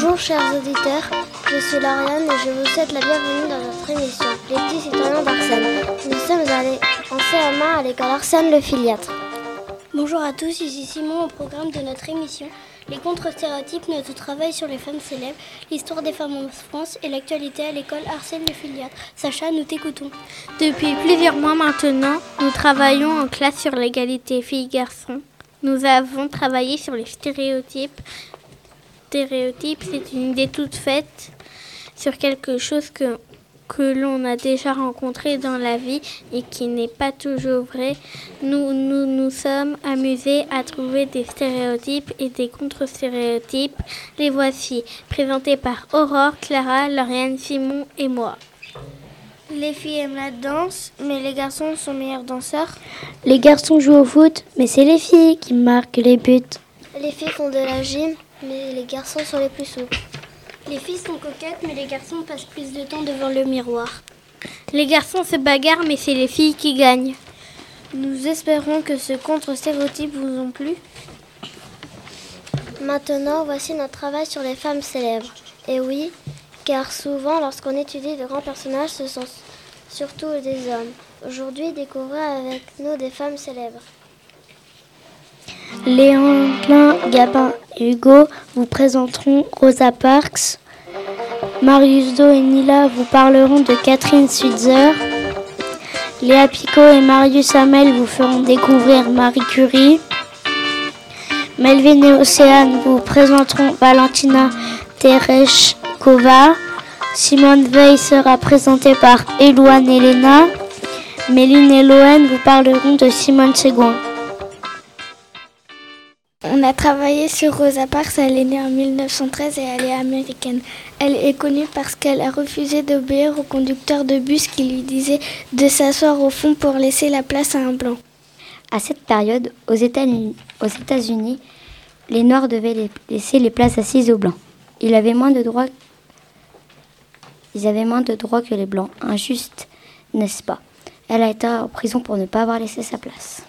Bonjour chers auditeurs, je suis Lauriane et je vous souhaite la bienvenue dans notre émission Les citoyens d'Arsène. Nous sommes allés en CM1 à l'école Arsène le Filiatre. Bonjour à tous, ici Simon au programme de notre émission Les contre-stéréotypes, notre travail sur les femmes célèbres, l'histoire des femmes en France et l'actualité à l'école Arsène le Filiatre. Sacha, nous t'écoutons. Depuis plusieurs mois maintenant, nous travaillons en classe sur l'égalité filles-garçons. Nous avons travaillé sur les stéréotypes. Stéréotypes, c'est une idée toute faite sur quelque chose que, que l'on a déjà rencontré dans la vie et qui n'est pas toujours vrai. Nous, nous nous sommes amusés à trouver des stéréotypes et des contre-stéréotypes. Les voici, présentés par Aurore, Clara, Lauriane, Simon et moi. Les filles aiment la danse, mais les garçons sont meilleurs danseurs. Les garçons jouent au foot, mais c'est les filles qui marquent les buts. Les filles font de la gym, mais les garçons sont les plus souples. Les filles sont coquettes, mais les garçons passent plus de temps devant le miroir. Les garçons se bagarrent, mais c'est les filles qui gagnent. Nous espérons que ce contre-stéréotype vous ont plu. Maintenant, voici notre travail sur les femmes célèbres. Et oui, car souvent, lorsqu'on étudie de grands personnages, ce sont surtout des hommes. Aujourd'hui, découvrez avec nous des femmes célèbres. Léon, Gabin et Hugo vous présenteront Rosa Parks. Marius Do et Nila vous parleront de Catherine Switzer. Léa Picot et Marius Hamel vous feront découvrir Marie Curie. Melvin et Océane vous présenteront Valentina Tereshkova. Simone Veil sera présentée par Elouane Elena. Méline et Loen vous parleront de Simone Seguin. On a travaillé sur Rosa Parks, elle est née en 1913 et elle est américaine. Elle est connue parce qu'elle a refusé d'obéir au conducteur de bus qui lui disait de s'asseoir au fond pour laisser la place à un blanc. À cette période, aux États-Unis, les Noirs devaient laisser les places assises aux Blancs. Ils avaient moins de droits, ils avaient moins de droits que les Blancs. Injuste, n'est-ce pas? Elle a été en prison pour ne pas avoir laissé sa place.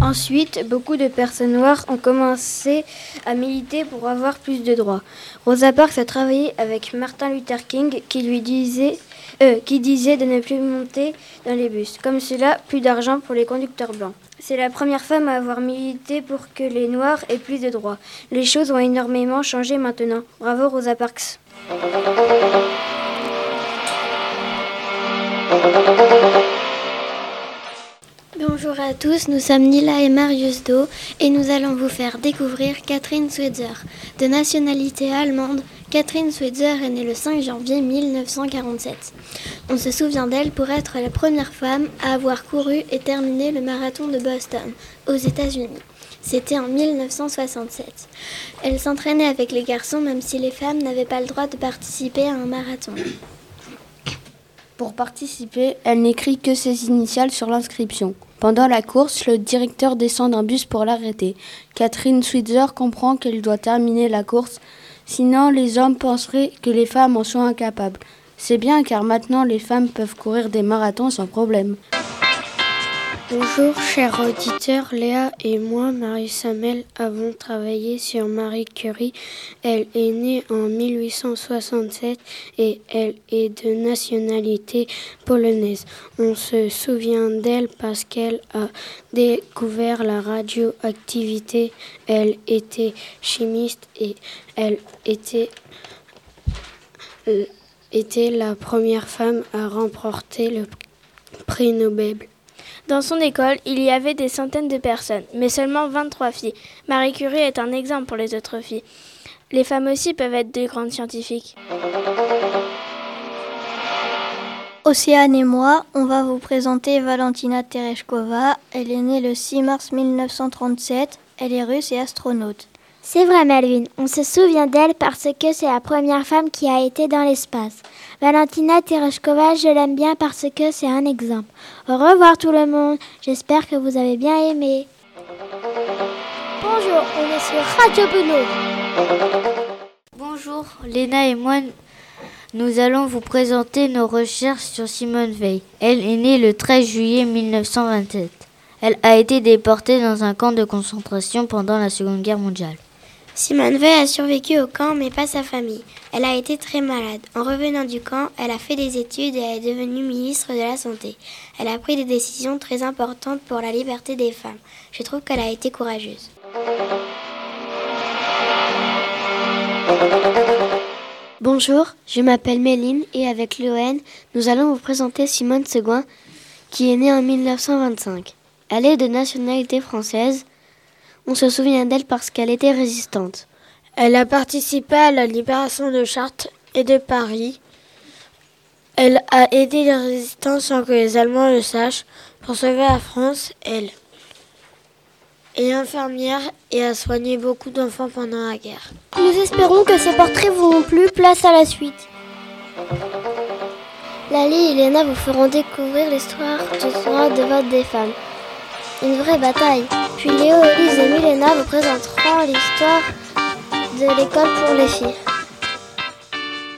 Ensuite, beaucoup de personnes noires ont commencé à militer pour avoir plus de droits. Rosa Parks a travaillé avec Martin Luther King qui lui disait, euh, qui disait de ne plus monter dans les bus. Comme cela, plus d'argent pour les conducteurs blancs. C'est la première femme à avoir milité pour que les Noirs aient plus de droits. Les choses ont énormément changé maintenant. Bravo Rosa Parks. Bonjour à tous, nous sommes Nila et Marius Do et nous allons vous faire découvrir Catherine Switzer. De nationalité allemande, Catherine Switzer est née le 5 janvier 1947. On se souvient d'elle pour être la première femme à avoir couru et terminé le marathon de Boston, aux États-Unis. C'était en 1967. Elle s'entraînait avec les garçons même si les femmes n'avaient pas le droit de participer à un marathon. Pour participer, elle n'écrit que ses initiales sur l'inscription. Pendant la course, le directeur descend d'un bus pour l'arrêter. Catherine Switzer comprend qu'elle doit terminer la course, sinon les hommes penseraient que les femmes en sont incapables. C'est bien car maintenant les femmes peuvent courir des marathons sans problème. Bonjour chers auditeurs, Léa et moi, Marie Samel, avons travaillé sur Marie Curie. Elle est née en 1867 et elle est de nationalité polonaise. On se souvient d'elle parce qu'elle a découvert la radioactivité. Elle était chimiste et elle était, était la première femme à remporter le prix Nobel. Dans son école, il y avait des centaines de personnes, mais seulement 23 filles. Marie Curie est un exemple pour les autres filles. Les femmes aussi peuvent être de grandes scientifiques. Océane et moi, on va vous présenter Valentina Tereshkova. Elle est née le 6 mars 1937. Elle est russe et astronaute. C'est vrai, Melvin. On se souvient d'elle parce que c'est la première femme qui a été dans l'espace. Valentina Tereshkova, je l'aime bien parce que c'est un exemple. Au revoir tout le monde. J'espère que vous avez bien aimé. Bonjour, on est sur Radio Beno. Bonjour, Léna et moi, nous allons vous présenter nos recherches sur Simone Veil. Elle est née le 13 juillet 1927. Elle a été déportée dans un camp de concentration pendant la Seconde Guerre mondiale. Simone Veil a survécu au camp, mais pas sa famille. Elle a été très malade. En revenant du camp, elle a fait des études et elle est devenue ministre de la Santé. Elle a pris des décisions très importantes pour la liberté des femmes. Je trouve qu'elle a été courageuse. Bonjour, je m'appelle Méline et avec l'ON, nous allons vous présenter Simone Seguin, qui est née en 1925. Elle est de nationalité française. On se souvient d'elle parce qu'elle était résistante. Elle a participé à la libération de Chartres et de Paris. Elle a aidé les résistants sans que les Allemands le sachent pour sauver la France, elle est infirmière et a soigné beaucoup d'enfants pendant la guerre. Nous espérons que ces portraits vous ont plu. Place à la suite. Lali et Léna vous feront découvrir l'histoire du droit de vote des femmes. Une vraie bataille. Puis Léo, Elise et Milena vous présenteront l'histoire de l'école pour les filles.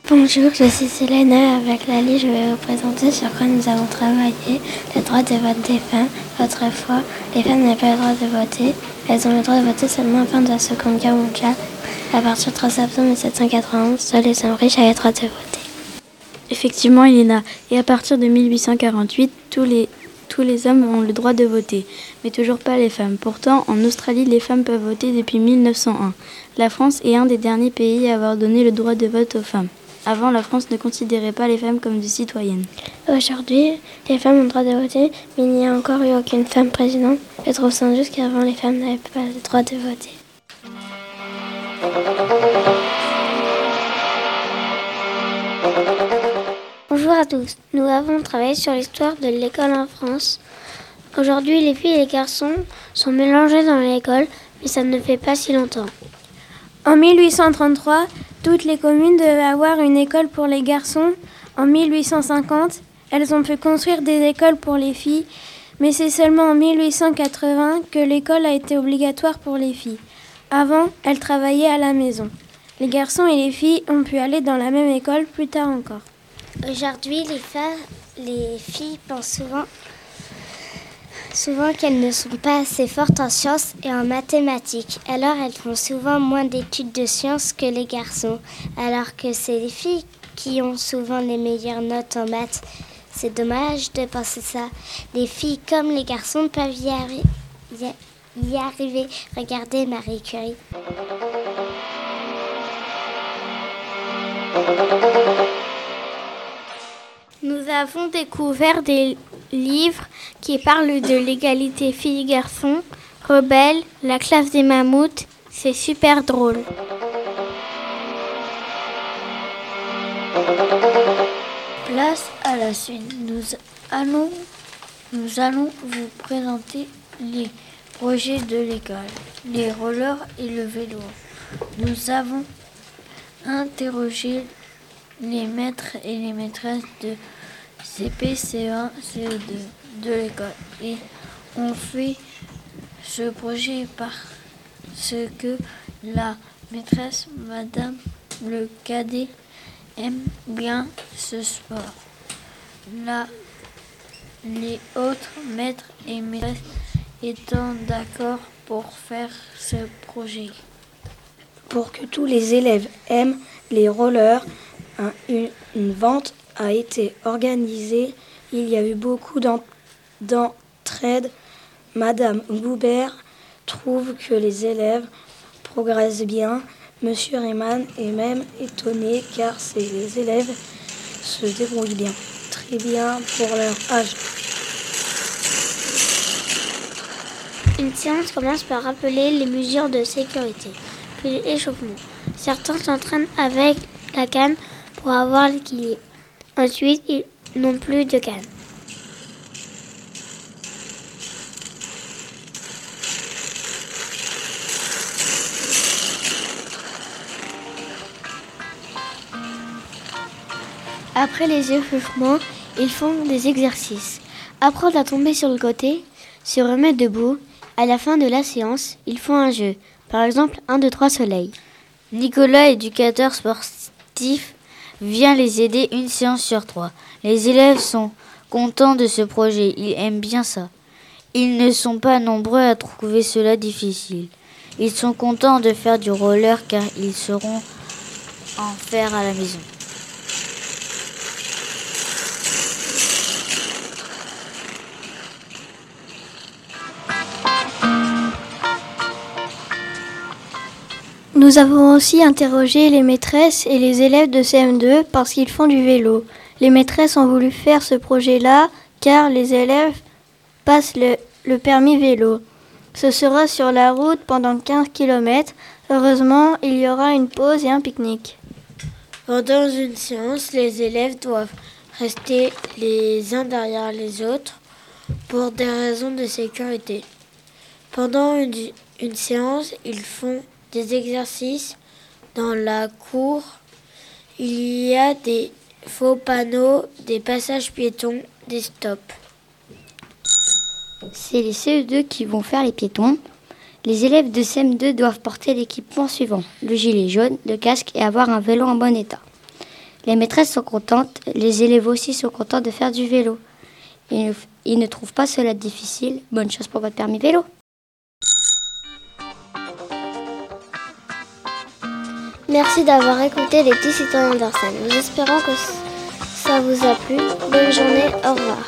Bonjour, je suis Selena. Avec Lali, je vais vous présenter sur quoi nous avons travaillé le droit de vote des femmes. Autrefois, les femmes n'avaient pas le droit de voter. Elles ont le droit de voter seulement fin de la Seconde Guerre mondiale. À partir du 3 septembre 1791, seuls les hommes riches avaient le droit de voter. Effectivement, Elena. Et à partir de 1848, tous les, tous les hommes ont le droit de voter, mais toujours pas les femmes. Pourtant, en Australie, les femmes peuvent voter depuis 1901. La France est un des derniers pays à avoir donné le droit de vote aux femmes. Avant, la France ne considérait pas les femmes comme des citoyennes. Aujourd'hui, les femmes ont le droit de voter, mais il n'y a encore eu aucune femme présidente. Je trouve injuste qu'avant, les femmes n'avaient pas le droit de voter. Bonjour à tous. Nous avons travaillé sur l'histoire de l'école en France. Aujourd'hui, les filles et les garçons sont mélangés dans l'école, mais ça ne fait pas si longtemps. En 1833, toutes les communes devaient avoir une école pour les garçons. En 1850, elles ont pu construire des écoles pour les filles, mais c'est seulement en 1880 que l'école a été obligatoire pour les filles. Avant, elles travaillaient à la maison. Les garçons et les filles ont pu aller dans la même école plus tard encore. Aujourd'hui, les, les filles pensent souvent souvent qu'elles ne sont pas assez fortes en sciences et en mathématiques. Alors elles font souvent moins d'études de sciences que les garçons, alors que c'est les filles qui ont souvent les meilleures notes en maths. C'est dommage de penser ça. Les filles comme les garçons peuvent y, arri y, y arriver. Regardez Marie Curie. Nous avons découvert des livres qui parlent de l'égalité filles-garçons, Rebelle, la classe des mammouths. C'est super drôle. Place à la suite. Nous allons, nous allons vous présenter les projets de l'école, les rollers et le vélo. Nous avons interrogé les maîtres et les maîtresses de CP, CE1, CE2 de l'école. Et on fait ce projet parce que la maîtresse, Madame le cadet, aime bien ce sport. Les autres maîtres et maîtresses étant d'accord pour faire ce projet. Pour que tous les élèves aiment les rollers, un, une, une, vente a été organisée. Il y a eu beaucoup d'entraide. Madame Goubert trouve que les élèves progressent bien. Monsieur Rayman est même étonné car les élèves se débrouillent bien, très bien pour leur âge. Une séance commence par rappeler les mesures de sécurité, puis l'échauffement. Certains s'entraînent avec la canne pour avoir l'équilibre. Ensuite, ils n'ont plus de canne. Après les échauffements, ils font des exercices. Apprendre à tomber sur le côté, se remettre debout. À la fin de la séance, ils font un jeu. Par exemple, 1, 2, 3 soleil. Nicolas, éducateur sportif, vient les aider une séance sur trois. Les élèves sont contents de ce projet, ils aiment bien ça. Ils ne sont pas nombreux à trouver cela difficile. Ils sont contents de faire du roller car ils seront en faire à la maison. Nous avons aussi interrogé les maîtresses et les élèves de CM2 parce qu'ils font du vélo. Les maîtresses ont voulu faire ce projet-là car les élèves passent le, permis vélo. Ce sera sur la route pendant 15 km. Heureusement, il y aura une pause et un pique-nique. Pendant une séance, les élèves doivent rester les uns derrière les autres pour des raisons de sécurité. Pendant une séance, ils font des exercices dans la cour. Il y a des faux panneaux, des passages piétons, des stops. C'est les CE2 qui vont faire les piétons. Les élèves de CM2 doivent porter l'équipement suivant le gilet jaune, le casque et avoir un vélo en bon état. Les maîtresses sont contentes, les élèves aussi sont contents de faire du vélo. Ils ne, ils ne trouvent pas cela difficile. Bonne chose pour votre permis vélo. Merci d'avoir écouté les petits citoyens d'Arsène. Nous espérons que ça vous a plu. Bonne journée, au revoir.